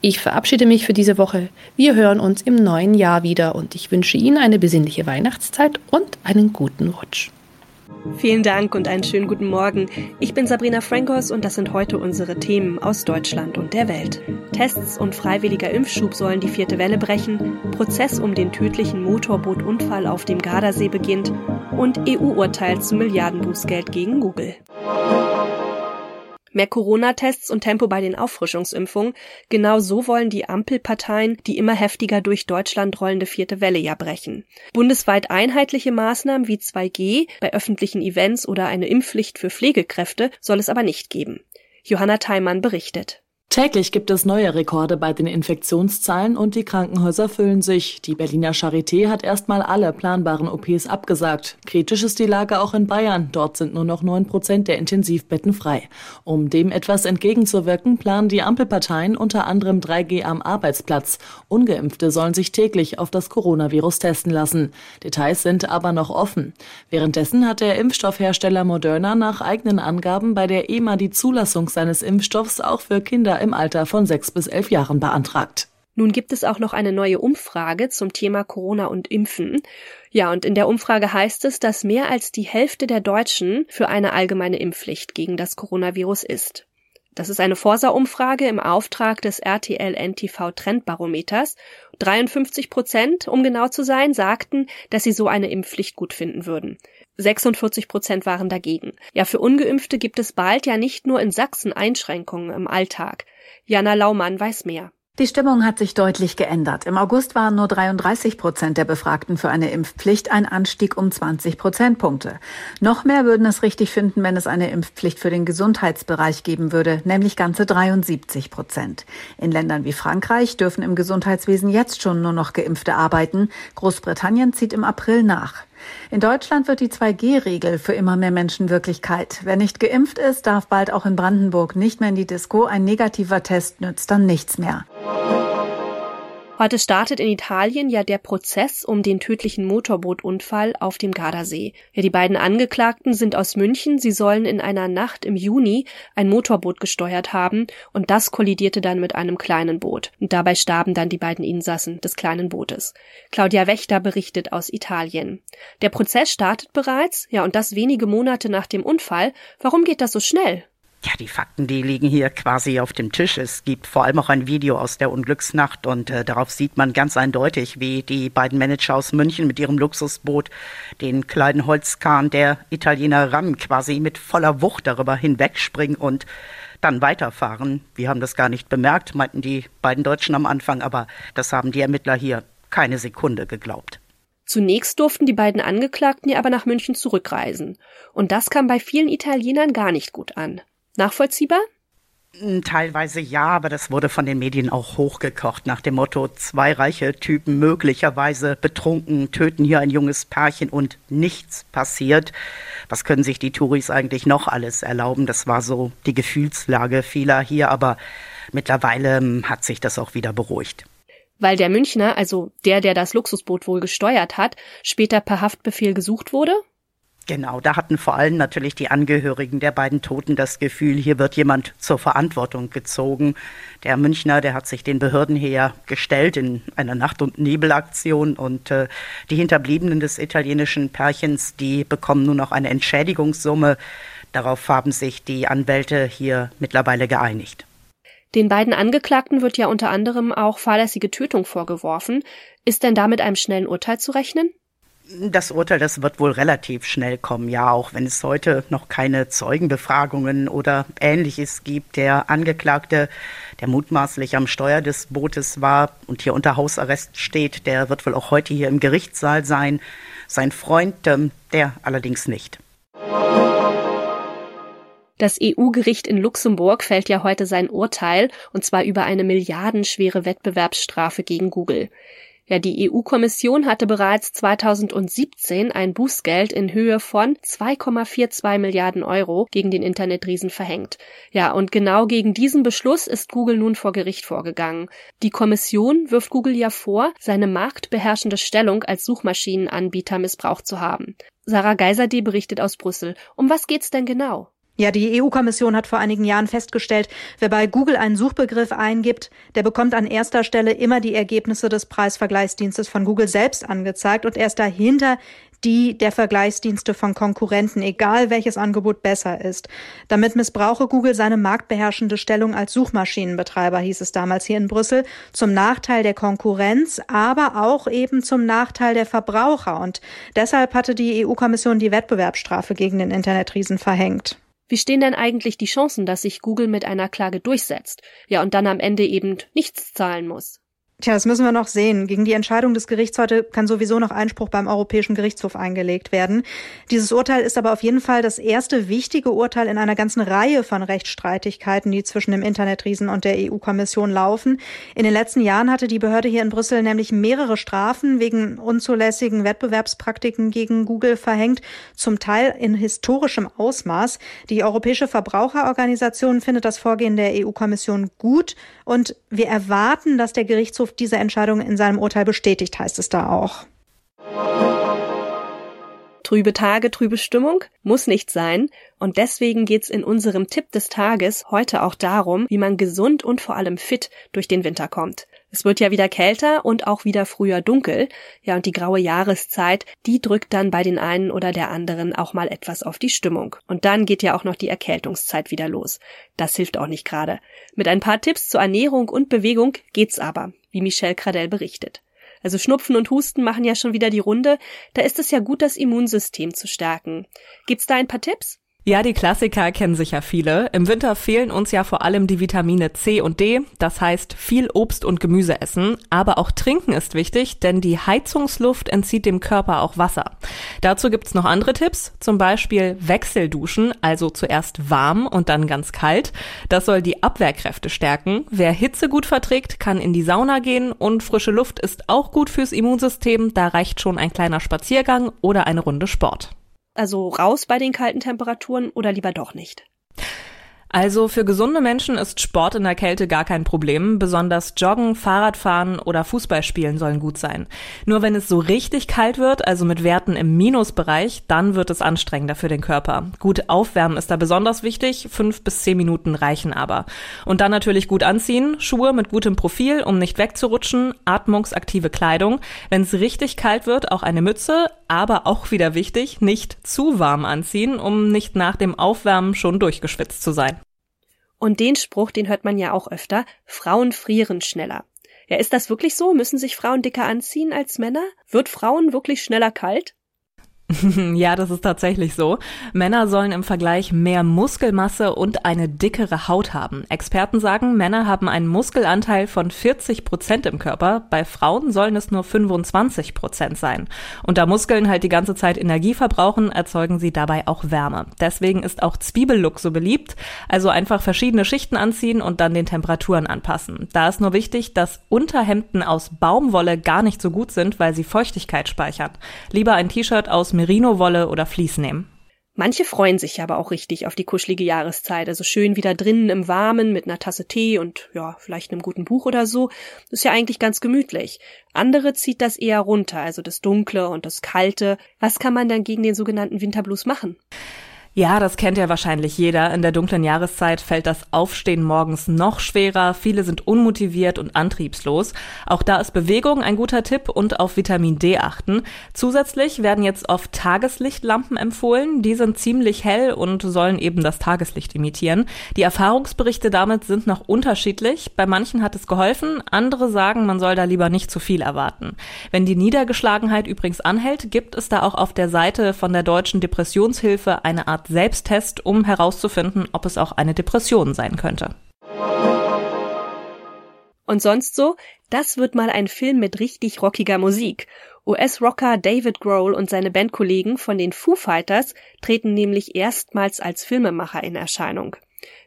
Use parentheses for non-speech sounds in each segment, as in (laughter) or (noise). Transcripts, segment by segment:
Ich verabschiede mich für diese Woche. Wir hören uns im neuen Jahr wieder und ich wünsche Ihnen eine besinnliche Weihnachtszeit und einen guten Rutsch. Vielen Dank und einen schönen guten Morgen. Ich bin Sabrina Frankos und das sind heute unsere Themen aus Deutschland und der Welt. Tests und freiwilliger Impfschub sollen die vierte Welle brechen, Prozess um den tödlichen Motorbootunfall auf dem Gardasee beginnt und EU-Urteil zu Milliardenbußgeld gegen Google. Mehr Corona-Tests und Tempo bei den Auffrischungsimpfungen. Genau so wollen die Ampelparteien die immer heftiger durch Deutschland rollende vierte Welle ja brechen. Bundesweit einheitliche Maßnahmen wie 2G bei öffentlichen Events oder eine Impfpflicht für Pflegekräfte soll es aber nicht geben. Johanna Theimann berichtet. Täglich gibt es neue Rekorde bei den Infektionszahlen und die Krankenhäuser füllen sich. Die Berliner Charité hat erstmal alle planbaren OPs abgesagt. Kritisch ist die Lage auch in Bayern. Dort sind nur noch neun Prozent der Intensivbetten frei. Um dem etwas entgegenzuwirken, planen die Ampelparteien unter anderem 3G am Arbeitsplatz. Ungeimpfte sollen sich täglich auf das Coronavirus testen lassen. Details sind aber noch offen. Währenddessen hat der Impfstoffhersteller Moderna nach eigenen Angaben bei der EMA die Zulassung seines Impfstoffs auch für Kinder im Alter von sechs bis elf Jahren beantragt. Nun gibt es auch noch eine neue Umfrage zum Thema Corona und Impfen. Ja, und in der Umfrage heißt es, dass mehr als die Hälfte der Deutschen für eine allgemeine Impfpflicht gegen das Coronavirus ist. Das ist eine Forsa-Umfrage im Auftrag des RTL-NTV Trendbarometers. 53 Prozent, um genau zu sein, sagten, dass sie so eine Impfpflicht gut finden würden. 46 Prozent waren dagegen. Ja, für Ungeimpfte gibt es bald ja nicht nur in Sachsen Einschränkungen im Alltag. Jana Laumann weiß mehr. Die Stimmung hat sich deutlich geändert. Im August waren nur 33 Prozent der Befragten für eine Impfpflicht, ein Anstieg um 20 Prozentpunkte. Noch mehr würden es richtig finden, wenn es eine Impfpflicht für den Gesundheitsbereich geben würde, nämlich ganze 73 Prozent. In Ländern wie Frankreich dürfen im Gesundheitswesen jetzt schon nur noch Geimpfte arbeiten. Großbritannien zieht im April nach. In Deutschland wird die 2G-Regel für immer mehr Menschen Wirklichkeit. Wer nicht geimpft ist, darf bald auch in Brandenburg nicht mehr in die Disco. Ein negativer Test nützt dann nichts mehr. Heute startet in Italien ja der Prozess um den tödlichen Motorbootunfall auf dem Gardasee. Ja, die beiden Angeklagten sind aus München. Sie sollen in einer Nacht im Juni ein Motorboot gesteuert haben und das kollidierte dann mit einem kleinen Boot. Und dabei starben dann die beiden Insassen des kleinen Bootes. Claudia Wächter berichtet aus Italien. Der Prozess startet bereits, ja, und das wenige Monate nach dem Unfall. Warum geht das so schnell? Ja, die Fakten, die liegen hier quasi auf dem Tisch. Es gibt vor allem auch ein Video aus der Unglücksnacht und äh, darauf sieht man ganz eindeutig, wie die beiden Manager aus München mit ihrem Luxusboot den kleinen Holzkahn der Italiener Ram quasi mit voller Wucht darüber hinwegspringen und dann weiterfahren. Wir haben das gar nicht bemerkt, meinten die beiden Deutschen am Anfang, aber das haben die Ermittler hier keine Sekunde geglaubt. Zunächst durften die beiden Angeklagten ja aber nach München zurückreisen. Und das kam bei vielen Italienern gar nicht gut an. Nachvollziehbar? Hm, teilweise ja, aber das wurde von den Medien auch hochgekocht nach dem Motto, zwei reiche Typen möglicherweise betrunken, töten hier ein junges Pärchen und nichts passiert. Was können sich die Touris eigentlich noch alles erlauben? Das war so die Gefühlslage vieler hier, aber mittlerweile hm, hat sich das auch wieder beruhigt. Weil der Münchner, also der, der das Luxusboot wohl gesteuert hat, später per Haftbefehl gesucht wurde? Genau, da hatten vor allem natürlich die Angehörigen der beiden Toten das Gefühl, hier wird jemand zur Verantwortung gezogen. Der Münchner, der hat sich den Behörden her gestellt in einer Nacht- und Nebelaktion und äh, die Hinterbliebenen des italienischen Pärchens, die bekommen nun noch eine Entschädigungssumme. Darauf haben sich die Anwälte hier mittlerweile geeinigt. Den beiden Angeklagten wird ja unter anderem auch fahrlässige Tötung vorgeworfen. Ist denn da mit einem schnellen Urteil zu rechnen? Das Urteil, das wird wohl relativ schnell kommen, ja, auch wenn es heute noch keine Zeugenbefragungen oder ähnliches gibt. Der Angeklagte, der mutmaßlich am Steuer des Bootes war und hier unter Hausarrest steht, der wird wohl auch heute hier im Gerichtssaal sein. Sein Freund, ähm, der allerdings nicht. Das EU-Gericht in Luxemburg fällt ja heute sein Urteil, und zwar über eine milliardenschwere Wettbewerbsstrafe gegen Google. Ja, die EU-Kommission hatte bereits 2017 ein Bußgeld in Höhe von 2,42 Milliarden Euro gegen den Internetriesen verhängt. Ja, und genau gegen diesen Beschluss ist Google nun vor Gericht vorgegangen. Die Kommission wirft Google ja vor, seine marktbeherrschende Stellung als Suchmaschinenanbieter missbraucht zu haben. Sarah Geiserde berichtet aus Brüssel. Um was geht's denn genau? Ja, die EU-Kommission hat vor einigen Jahren festgestellt, wer bei Google einen Suchbegriff eingibt, der bekommt an erster Stelle immer die Ergebnisse des Preisvergleichsdienstes von Google selbst angezeigt und erst dahinter die der Vergleichsdienste von Konkurrenten, egal welches Angebot besser ist. Damit missbrauche Google seine marktbeherrschende Stellung als Suchmaschinenbetreiber, hieß es damals hier in Brüssel, zum Nachteil der Konkurrenz, aber auch eben zum Nachteil der Verbraucher. Und deshalb hatte die EU-Kommission die Wettbewerbsstrafe gegen den Internetriesen verhängt. Wie stehen denn eigentlich die Chancen, dass sich Google mit einer Klage durchsetzt? Ja, und dann am Ende eben nichts zahlen muss? Tja, das müssen wir noch sehen. Gegen die Entscheidung des Gerichts heute kann sowieso noch Einspruch beim Europäischen Gerichtshof eingelegt werden. Dieses Urteil ist aber auf jeden Fall das erste wichtige Urteil in einer ganzen Reihe von Rechtsstreitigkeiten, die zwischen dem Internetriesen und der EU-Kommission laufen. In den letzten Jahren hatte die Behörde hier in Brüssel nämlich mehrere Strafen wegen unzulässigen Wettbewerbspraktiken gegen Google verhängt, zum Teil in historischem Ausmaß. Die Europäische Verbraucherorganisation findet das Vorgehen der EU-Kommission gut und wir erwarten, dass der Gerichtshof diese Entscheidung in seinem Urteil bestätigt, heißt es da auch. Trübe Tage, trübe Stimmung muss nicht sein. Und deswegen geht's in unserem Tipp des Tages heute auch darum, wie man gesund und vor allem fit durch den Winter kommt. Es wird ja wieder kälter und auch wieder früher dunkel. Ja, und die graue Jahreszeit, die drückt dann bei den einen oder der anderen auch mal etwas auf die Stimmung. Und dann geht ja auch noch die Erkältungszeit wieder los. Das hilft auch nicht gerade. Mit ein paar Tipps zur Ernährung und Bewegung geht's aber, wie Michelle Cradell berichtet. Also Schnupfen und Husten machen ja schon wieder die Runde. Da ist es ja gut, das Immunsystem zu stärken. Gibt's da ein paar Tipps? Ja, die Klassiker kennen sicher viele. Im Winter fehlen uns ja vor allem die Vitamine C und D. Das heißt, viel Obst und Gemüse essen. Aber auch trinken ist wichtig, denn die Heizungsluft entzieht dem Körper auch Wasser. Dazu gibt's noch andere Tipps. Zum Beispiel Wechselduschen, also zuerst warm und dann ganz kalt. Das soll die Abwehrkräfte stärken. Wer Hitze gut verträgt, kann in die Sauna gehen und frische Luft ist auch gut fürs Immunsystem. Da reicht schon ein kleiner Spaziergang oder eine Runde Sport. Also raus bei den kalten Temperaturen oder lieber doch nicht? Also für gesunde Menschen ist Sport in der Kälte gar kein Problem. Besonders Joggen, Fahrradfahren oder Fußballspielen sollen gut sein. Nur wenn es so richtig kalt wird, also mit Werten im Minusbereich, dann wird es anstrengender für den Körper. Gut aufwärmen ist da besonders wichtig. Fünf bis zehn Minuten reichen aber. Und dann natürlich gut anziehen. Schuhe mit gutem Profil, um nicht wegzurutschen. Atmungsaktive Kleidung. Wenn es richtig kalt wird, auch eine Mütze. Aber auch wieder wichtig, nicht zu warm anziehen, um nicht nach dem Aufwärmen schon durchgeschwitzt zu sein. Und den Spruch, den hört man ja auch öfter, Frauen frieren schneller. Ja, ist das wirklich so? Müssen sich Frauen dicker anziehen als Männer? Wird Frauen wirklich schneller kalt? (laughs) ja, das ist tatsächlich so. Männer sollen im Vergleich mehr Muskelmasse und eine dickere Haut haben. Experten sagen, Männer haben einen Muskelanteil von 40 Prozent im Körper. Bei Frauen sollen es nur 25 Prozent sein. Und da Muskeln halt die ganze Zeit Energie verbrauchen, erzeugen sie dabei auch Wärme. Deswegen ist auch Zwiebellook so beliebt. Also einfach verschiedene Schichten anziehen und dann den Temperaturen anpassen. Da ist nur wichtig, dass Unterhemden aus Baumwolle gar nicht so gut sind, weil sie Feuchtigkeit speichern. Lieber ein T-Shirt aus Merino-Wolle oder Vlies nehmen. Manche freuen sich aber auch richtig auf die kuschelige Jahreszeit, also schön wieder drinnen im Warmen mit einer Tasse Tee und ja, vielleicht einem guten Buch oder so. Ist ja eigentlich ganz gemütlich. Andere zieht das eher runter, also das Dunkle und das Kalte. Was kann man dann gegen den sogenannten Winterblues machen? Ja, das kennt ja wahrscheinlich jeder. In der dunklen Jahreszeit fällt das Aufstehen morgens noch schwerer. Viele sind unmotiviert und antriebslos. Auch da ist Bewegung ein guter Tipp und auf Vitamin D achten. Zusätzlich werden jetzt oft Tageslichtlampen empfohlen. Die sind ziemlich hell und sollen eben das Tageslicht imitieren. Die Erfahrungsberichte damit sind noch unterschiedlich. Bei manchen hat es geholfen. Andere sagen, man soll da lieber nicht zu viel erwarten. Wenn die Niedergeschlagenheit übrigens anhält, gibt es da auch auf der Seite von der Deutschen Depressionshilfe eine Art Art Selbsttest, um herauszufinden, ob es auch eine Depression sein könnte. Und sonst so? Das wird mal ein Film mit richtig rockiger Musik. US-Rocker David Grohl und seine Bandkollegen von den Foo Fighters treten nämlich erstmals als Filmemacher in Erscheinung.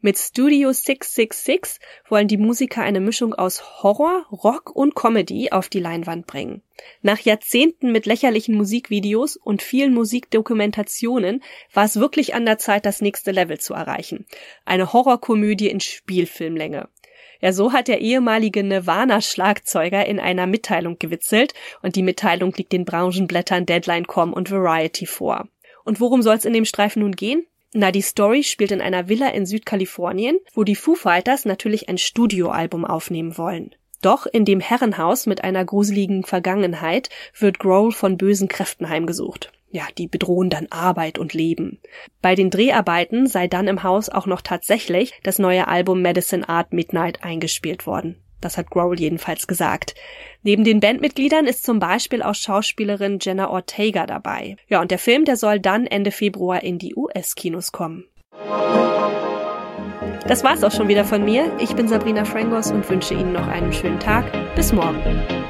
Mit Studio 666 wollen die Musiker eine Mischung aus Horror, Rock und Comedy auf die Leinwand bringen. Nach Jahrzehnten mit lächerlichen Musikvideos und vielen Musikdokumentationen war es wirklich an der Zeit, das nächste Level zu erreichen. Eine Horrorkomödie in Spielfilmlänge. Ja, so hat der ehemalige Nirvana-Schlagzeuger in einer Mitteilung gewitzelt und die Mitteilung liegt den Branchenblättern Deadline.com und Variety vor. Und worum soll es in dem Streifen nun gehen? Na, die Story spielt in einer Villa in Südkalifornien, wo die Foo Fighters natürlich ein Studioalbum aufnehmen wollen. Doch in dem Herrenhaus mit einer gruseligen Vergangenheit wird Grohl von bösen Kräften heimgesucht. Ja, die bedrohen dann Arbeit und Leben. Bei den Dreharbeiten sei dann im Haus auch noch tatsächlich das neue Album Medicine Art Midnight eingespielt worden. Das hat Growl jedenfalls gesagt. Neben den Bandmitgliedern ist zum Beispiel auch Schauspielerin Jenna Ortega dabei. Ja, und der Film, der soll dann Ende Februar in die US-Kinos kommen. Das war's auch schon wieder von mir. Ich bin Sabrina Frangos und wünsche Ihnen noch einen schönen Tag. Bis morgen.